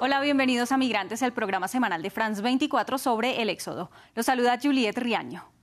Hola, bienvenidos a Migrantes, el programa semanal de France 24 sobre el éxodo. Los saluda Juliette Riaño.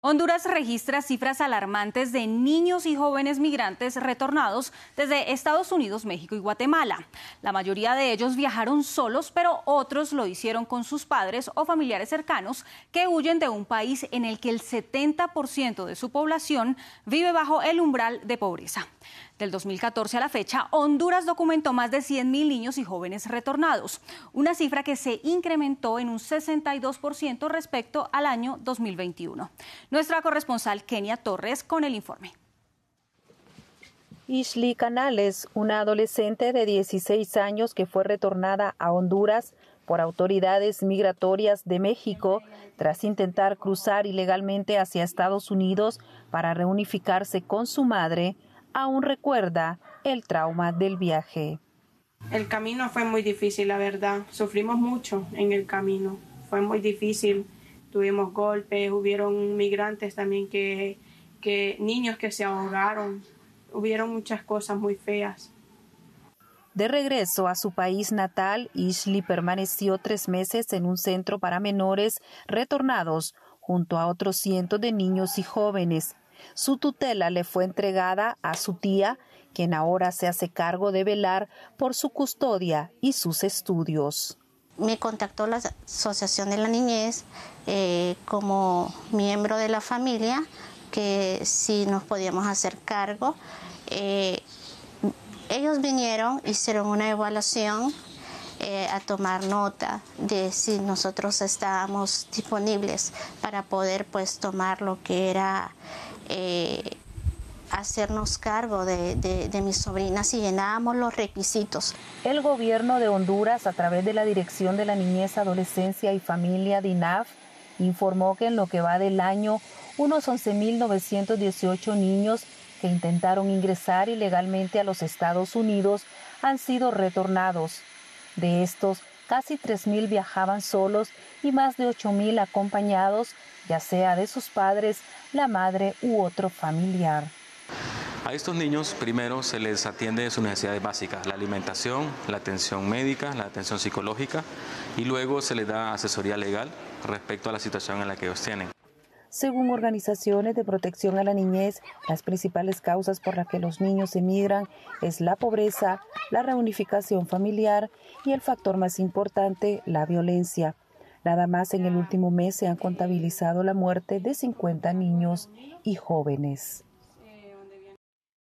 Honduras registra cifras alarmantes de niños y jóvenes migrantes retornados desde Estados Unidos, México y Guatemala. La mayoría de ellos viajaron solos, pero otros lo hicieron con sus padres o familiares cercanos que huyen de un país en el que el 70% de su población vive bajo el umbral de pobreza. Del 2014 a la fecha, Honduras documentó más de 100.000 niños y jóvenes retornados, una cifra que se incrementó en un 62% respecto al año 2021. Nuestra corresponsal Kenia Torres con el informe. Ishli Canales, una adolescente de 16 años que fue retornada a Honduras por autoridades migratorias de México tras intentar cruzar ilegalmente hacia Estados Unidos para reunificarse con su madre, aún recuerda el trauma del viaje. El camino fue muy difícil, la verdad. Sufrimos mucho en el camino. Fue muy difícil. Tuvimos golpes, hubieron migrantes también que, que niños que se ahogaron. Hubieron muchas cosas muy feas. De regreso a su país natal, Ishley permaneció tres meses en un centro para menores retornados junto a otros cientos de niños y jóvenes su tutela le fue entregada a su tía, quien ahora se hace cargo de velar por su custodia y sus estudios. Me contactó la Asociación de la Niñez eh, como miembro de la familia que si nos podíamos hacer cargo. Eh, ellos vinieron, hicieron una evaluación eh, a tomar nota de si nosotros estábamos disponibles para poder pues tomar lo que era eh, hacernos cargo de, mis sobrinas y llenábamos los requisitos. El gobierno de Honduras, a través de la Dirección de la Niñez, Adolescencia y Familia DINAF, informó que en lo que va del año, unos 11.918 niños que intentaron ingresar ilegalmente a los Estados Unidos han sido retornados. De estos, casi 3.000 viajaban solos y más de 8.000 acompañados, ya sea de sus padres, la madre u otro familiar. A estos niños primero se les atiende sus necesidades básicas, la alimentación, la atención médica, la atención psicológica y luego se les da asesoría legal respecto a la situación en la que ellos tienen. Según organizaciones de protección a la niñez, las principales causas por las que los niños emigran es la pobreza, la reunificación familiar y el factor más importante, la violencia. Nada más en el último mes se han contabilizado la muerte de 50 niños y jóvenes.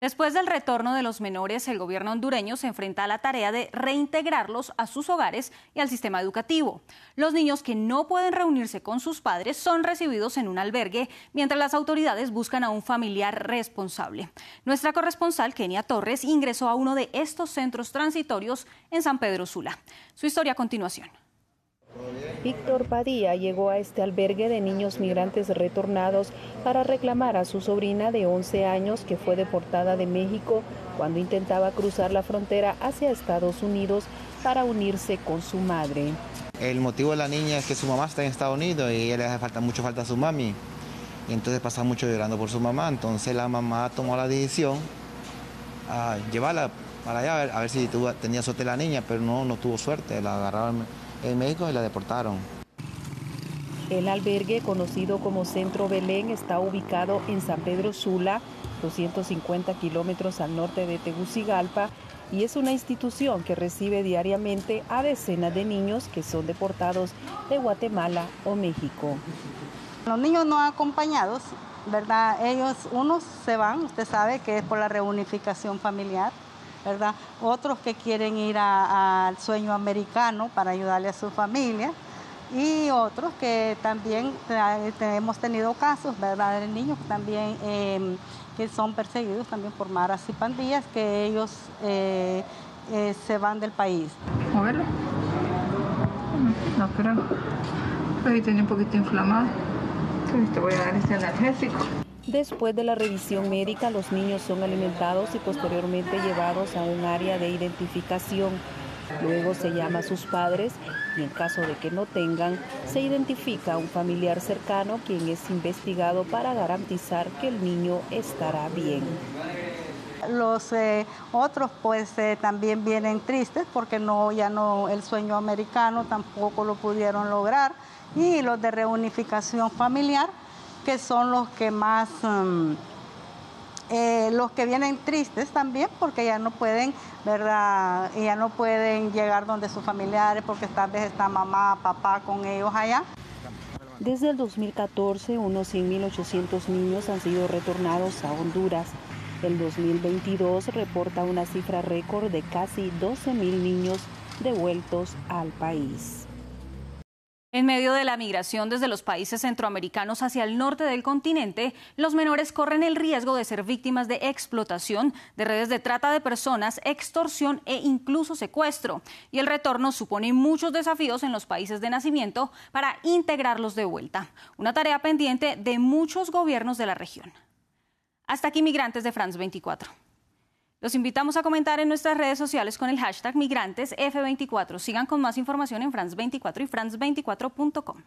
Después del retorno de los menores, el gobierno hondureño se enfrenta a la tarea de reintegrarlos a sus hogares y al sistema educativo. Los niños que no pueden reunirse con sus padres son recibidos en un albergue, mientras las autoridades buscan a un familiar responsable. Nuestra corresponsal, Kenia Torres, ingresó a uno de estos centros transitorios en San Pedro Sula. Su historia a continuación. Víctor Padilla llegó a este albergue de niños migrantes retornados para reclamar a su sobrina de 11 años que fue deportada de México cuando intentaba cruzar la frontera hacia Estados Unidos para unirse con su madre. El motivo de la niña es que su mamá está en Estados Unidos y le hace falta mucho falta a su mami. Y entonces pasa mucho llorando por su mamá. Entonces la mamá tomó la decisión a llevarla para allá a ver, si tenía suerte la niña, pero no, no tuvo suerte. La agarraron en México y la deportaron. El albergue, conocido como Centro Belén, está ubicado en San Pedro Sula, 250 kilómetros al norte de Tegucigalpa, y es una institución que recibe diariamente a decenas de niños que son deportados de Guatemala o México. Los niños no acompañados, ¿verdad? Ellos, unos se van, usted sabe que es por la reunificación familiar, Otros que quieren ir al sueño americano para ayudarle a su familia y otros que también hemos tenido casos. De niños también em, que son perseguidos también por maras y pandillas, que ellos eh, eh, se van del país. ¿Moverlo? No creo. Ahí tiene un poquito inflamado. Te voy a dar este analgésico. Después de la revisión médica, los niños son alimentados y posteriormente llevados a un área de identificación. Luego se llama a sus padres y en caso de que no tengan, se identifica a un familiar cercano quien es investigado para garantizar que el niño estará bien. Los eh, otros pues eh, también vienen tristes porque no ya no el sueño americano tampoco lo pudieron lograr y los de reunificación familiar que son los que más mm, eh, los que vienen tristes también porque ya no pueden, ¿verdad? Ya no pueden llegar donde sus familiares porque tal vez está mamá, papá con ellos allá. Desde el 2014, unos 100.800 niños han sido retornados a Honduras. El 2022 reporta una cifra récord de casi 12.000 niños devueltos al país. En medio de la migración desde los países centroamericanos hacia el norte del continente, los menores corren el riesgo de ser víctimas de explotación, de redes de trata de personas, extorsión e incluso secuestro. Y el retorno supone muchos desafíos en los países de nacimiento para integrarlos de vuelta. Una tarea pendiente de muchos gobiernos de la región. Hasta aquí migrantes de France 24. Los invitamos a comentar en nuestras redes sociales con el hashtag migrantesf24. Sigan con más información en France24 y france24.com.